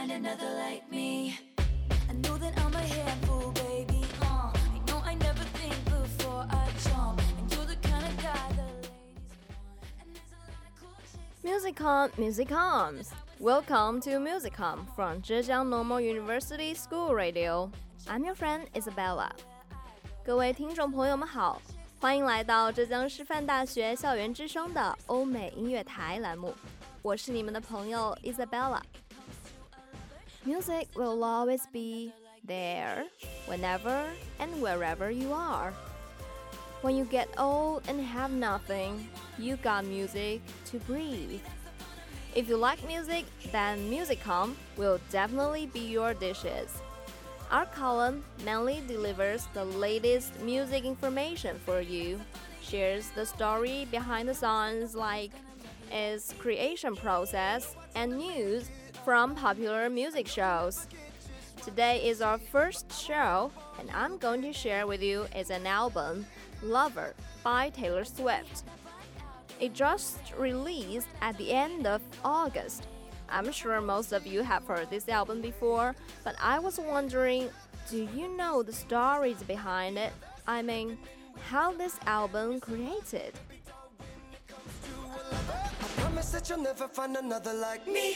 find another like me. I know that I'm a handful, baby. Uh, I know I never think before I jump. And you're the kind of guy the ladies want. And there's a lot of cool chicks. Musicom, Musicoms. Welcome to Musicom from Zhejiang Normal University School Radio. I'm your friend Isabella. 各位听众朋友们好，欢迎来到浙江师范大学校园之声的欧美音乐台栏目，我是你们的朋友 Isabella。 Music will always be there, whenever and wherever you are. When you get old and have nothing, you got music to breathe. If you like music, then Musicom will definitely be your dishes. Our column mainly delivers the latest music information for you, shares the story behind the songs like its creation process and news from popular music shows. Today is our first show, and I'm going to share with you is an album, Lover by Taylor Swift. It just released at the end of August. I'm sure most of you have heard this album before, but I was wondering do you know the stories behind it? I mean, how this album created? That you'll never find another like me.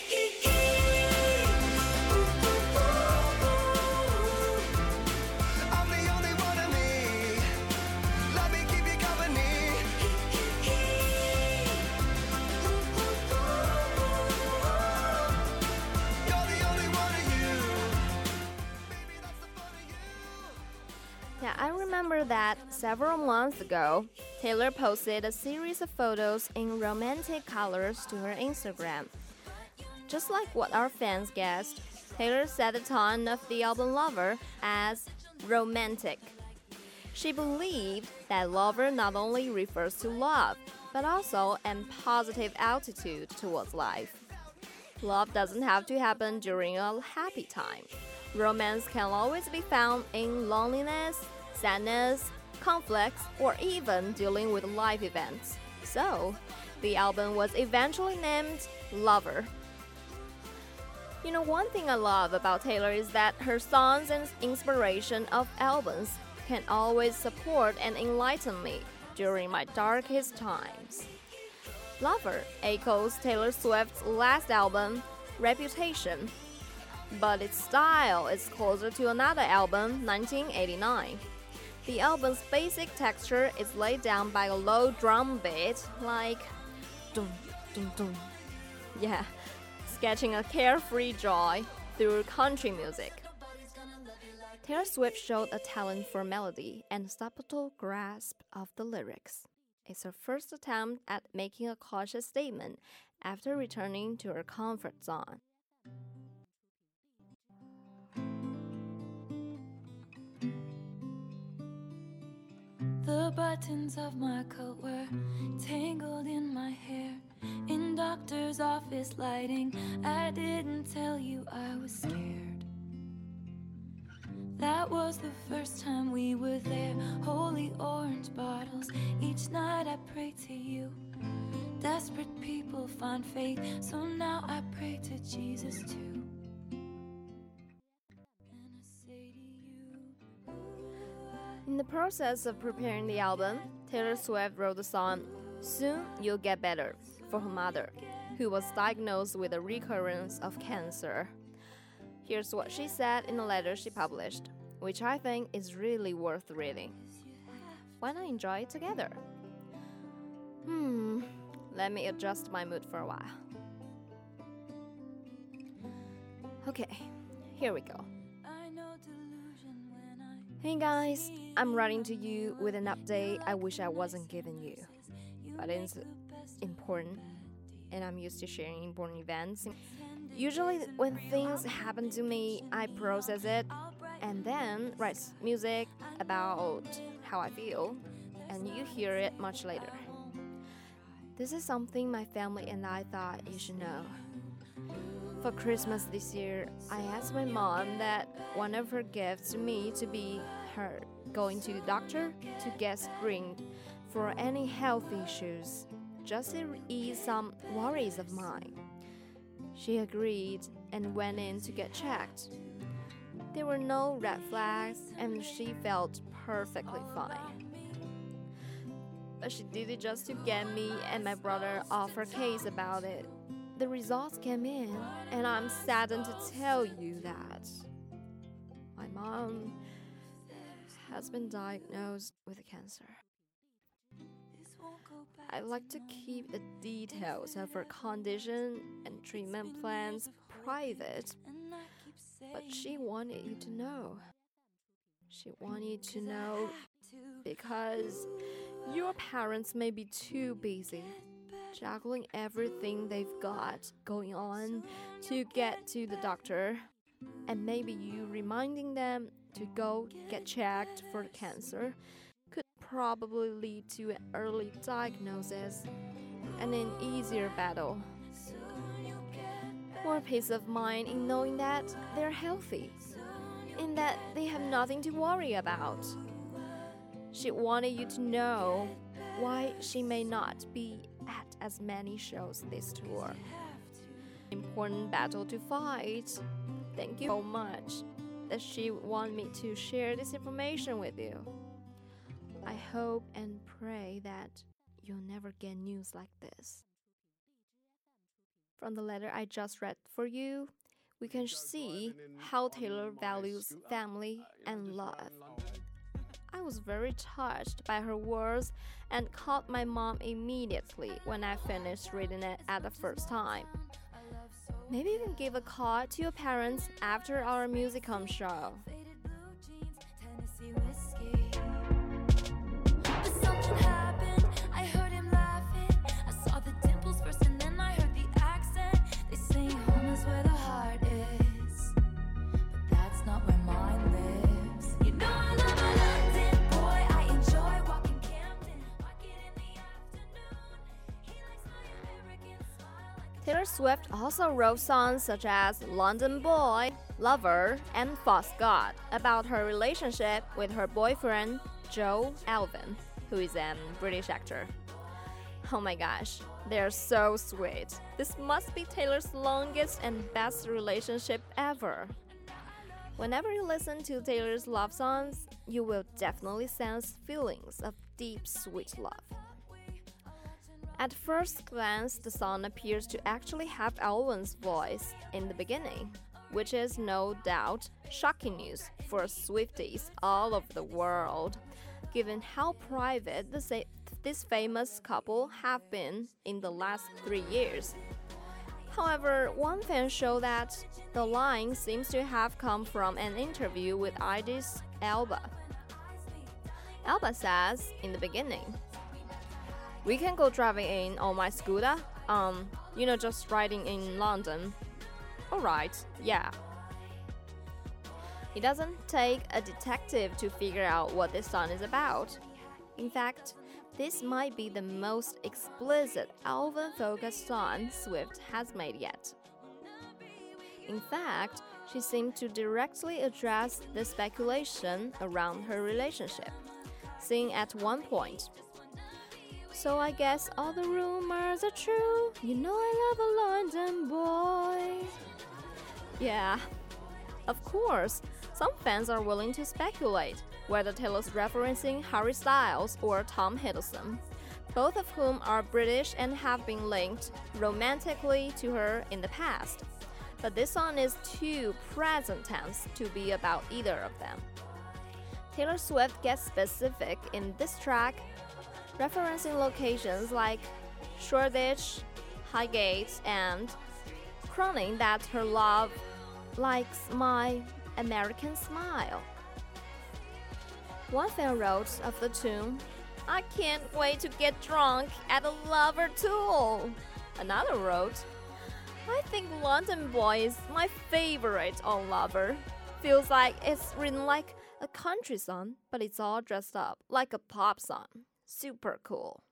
I remember that several months ago, Taylor posted a series of photos in romantic colors to her Instagram. Just like what our fans guessed, Taylor set the tone of the album Lover as romantic. She believed that lover not only refers to love, but also a positive attitude towards life. Love doesn't have to happen during a happy time. Romance can always be found in loneliness, sadness, conflicts, or even dealing with life events. So, the album was eventually named Lover. You know, one thing I love about Taylor is that her songs and inspiration of albums can always support and enlighten me during my darkest times. Lover echoes Taylor Swift's last album, Reputation, but its style is closer to another album, 1989. The album's basic texture is laid down by a low drum beat, like dum dum dum. Yeah, sketching a carefree joy through country music. Taylor Swift showed a talent for melody and subtle grasp of the lyrics. It's her first attempt at making a cautious statement after returning to her comfort zone. The buttons of my coat were tangled in my hair. In doctor's office lighting, I didn't tell you I was scared. That was the first time we were there. Holy orange bottles. Each night I pray to you. Desperate people find faith, so now I pray to Jesus too. In the process of preparing the album, Taylor Swift wrote the song Soon You'll Get Better for her mother, who was diagnosed with a recurrence of cancer. Here's what she said in a letter she published, which I think is really worth reading. Why not enjoy it together? Hmm, let me adjust my mood for a while. Okay, here we go. Hey guys, I'm writing to you with an update I wish I wasn't giving you. But it's important, and I'm used to sharing important events. Usually, when things happen to me, I process it and then write music about how I feel, and you hear it much later. This is something my family and I thought you should know. For Christmas this year, I asked my mom that one of her gifts to me to be her going to the doctor to get screened for any health issues, just to ease some worries of mine. She agreed, and went in to get checked. There were no red flags, and she felt perfectly fine. But she did it just to get me and my brother off her case about it. The results came in, and I'm saddened to tell you that my mom has been diagnosed with cancer. I like to keep the details of her condition and treatment plans private, but she wanted you to know. She wanted you to know because your parents may be too busy juggling everything they've got going on to get to the doctor, and maybe you reminding them to go get checked for cancer could probably lead to an early diagnosis and an easier battle. More peace of mind in knowing that they're healthy, in that they have nothing to worry about. She wanted you to know why she may not be as many shows this tour. Important battle to fight. Thank you so much that she wanted me to share this information with you. I hope and pray that you'll never get news like this. From the letter I just read for you, we can see how Taylor values family and love. I was very touched by her words and called my mom immediately when I finished reading it at the first time. Maybe you can give a call to your parents after our musicom show. Swift also wrote songs such as London Boy, Lover, and False God about her relationship with her boyfriend, Joe Alwyn, who is a British actor. Oh my gosh, they're so sweet. This must be Taylor's longest and best relationship ever. Whenever you listen to Taylor's love songs, you will definitely sense feelings of deep, sweet love. At first glance, the song appears to actually have Alwyn's voice in the beginning, which is no doubt shocking news for Swifties all over the world, given how private this famous couple have been in the last three years. However, one fan showed that the line seems to have come from an interview with Idris Elba. Elba says in the beginning, we can go driving in on my scooter. Um, you know, just riding in London. Alright, yeah. It doesn't take a detective to figure out what this song is about. In fact, this might be the most explicit Alwyn focused song Swift has made yet. In fact, she seemed to directly address the speculation around her relationship, saying at one point, so I guess all the rumors are true. You know I love a London boy. Yeah, of course, some fans are willing to speculate whether Taylor's referencing Harry Styles or Tom Hiddleston, both of whom are British and have been linked romantically to her in the past. But this song is too present tense to be about either of them. Taylor Swift gets specific in this track referencing locations like Shoreditch, Highgate, and crowning that her love likes my American smile. One fan wrote of the tune, I can't wait to get drunk at a lover tour. Another wrote, I think London Boy is my favorite on Lover. Feels like it's written like a country song, but it's all dressed up like a pop song super cool.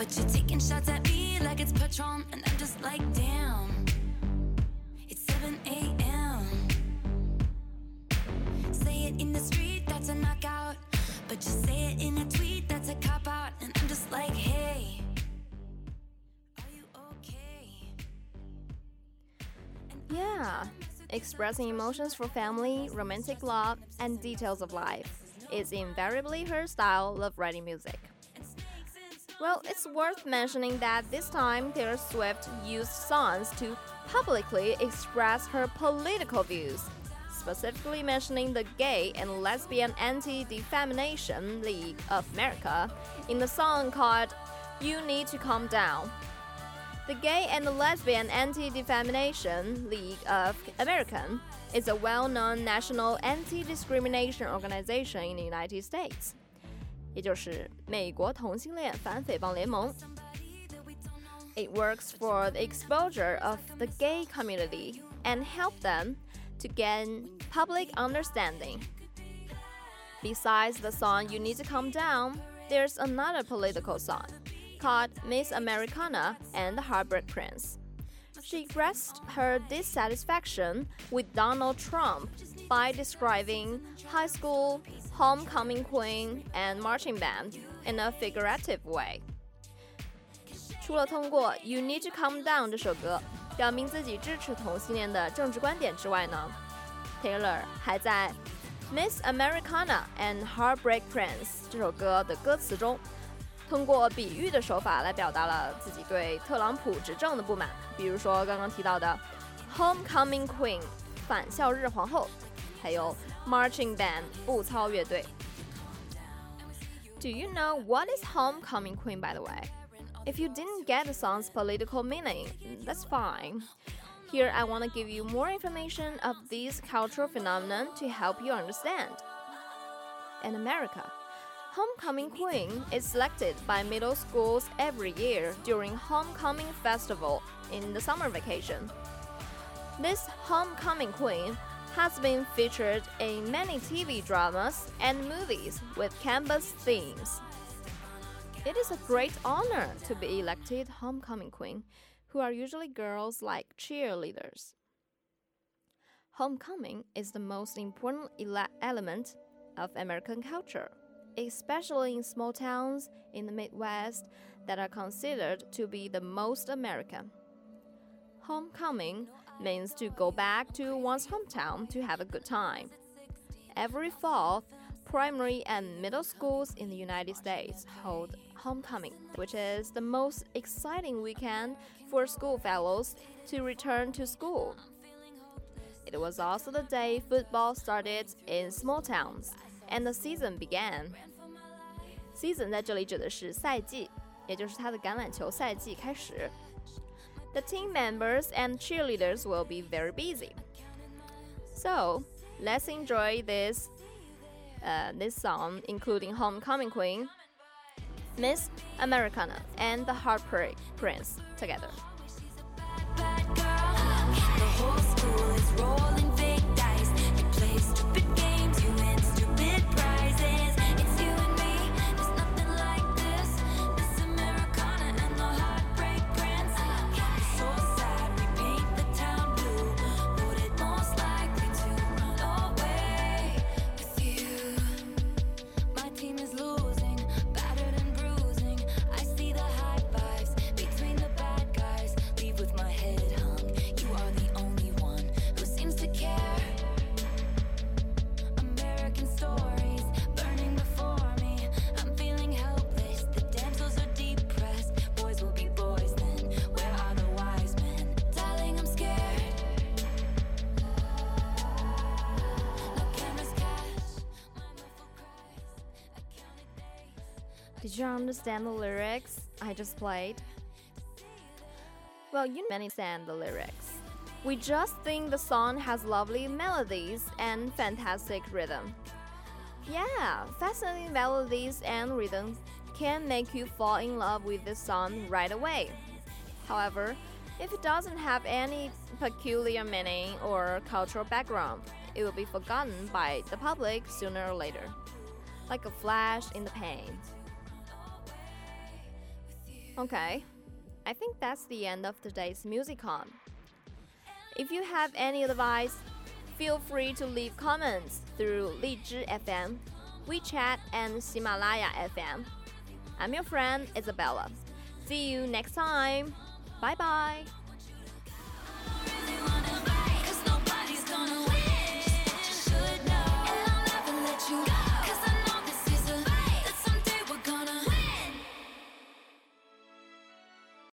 But you're taking shots at me like it's Patron, and I'm just like, damn. It's 7 a.m. Say it in the street, that's a knockout. But just say it in a tweet, that's a cop out. Yeah, expressing emotions for family, romantic love, and details of life is invariably her style of writing music. Well, it's worth mentioning that this time Taylor Swift used songs to publicly express her political views, specifically mentioning the Gay and Lesbian Anti Defamation League of America in the song called You Need to Calm Down. The Gay and Lesbian Anti Defamation League of America is a well known national anti discrimination organization in the United States. 也就是美国同性恋反诽谤联盟。It works for the exposure of the gay community and help them to gain public understanding. Besides the song You Need to Calm Down, there's another political song called Miss Americana and the Heartbreak Prince. She expressed her dissatisfaction with Donald Trump by describing high school, homecoming queen, and marching band in a figurative way. 除了通过《You Need to Calm Down》这首歌表明自己支持同性恋的政治观点之外呢，Taylor 还在《Miss Americana and Heartbreak Prince》这首歌的歌词中， 通过比喻的手法来表达了自己对特朗普执政的不满，比如说刚刚提到的 Homecoming Queen 返校日皇后，还有 Marching Band 步操乐队。Do you know what is Homecoming Queen, by the way? If you didn't get the song's political meaning, that's fine. Here, I want to give you more information of these cultural phenomenon to help you understand. In America, Homecoming Queen is selected by middle schools every year during Homecoming Festival in the summer vacation. This Homecoming Queen has been featured in many TV dramas and movies with campus themes. It is a great honor to be elected homecoming queen, who are usually girls like cheerleaders. Homecoming is the most important ele- element of American culture, especially in small towns in the Midwest that are considered to be the most American. Homecoming means to go back to one's hometown to have a good time. Every fall, primary and middle schools in the United States hold homecoming, which is the most exciting weekend for school fellows to return to school. It was also the day football started in small towns and the season began. Season 在这里指的是赛季，也就是它的橄榄球赛季开始。The team members and cheerleaders will be very busy. So, let's enjoy this uh, this song, including Homecoming Queen, Miss Americana, and the Heartbreak Prince together. Did you understand the lyrics I just played? Well, you understand the lyrics. We just think the song has lovely melodies and fantastic rhythm. Yeah, fascinating melodies and rhythms can make you fall in love with the song right away. However, if it doesn't have any peculiar meaning or cultural background, it will be forgotten by the public sooner or later, like a flash in the pan. Okay, I think that's the end of today's Musicom. If you have any advice, Feel free to leave comments through Lizhi FM, WeChat, and Himalaya FM. I'm your friend Isabella. See you next time. Bye bye.